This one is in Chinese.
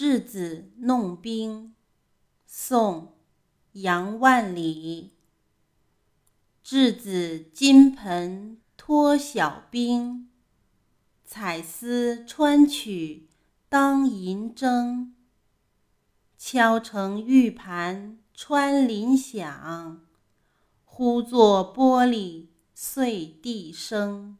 稚子弄冰宋杨万里。稚子金盆脱晓冰彩丝穿取当银铮敲成玉盘穿林响忽作玻璃碎地声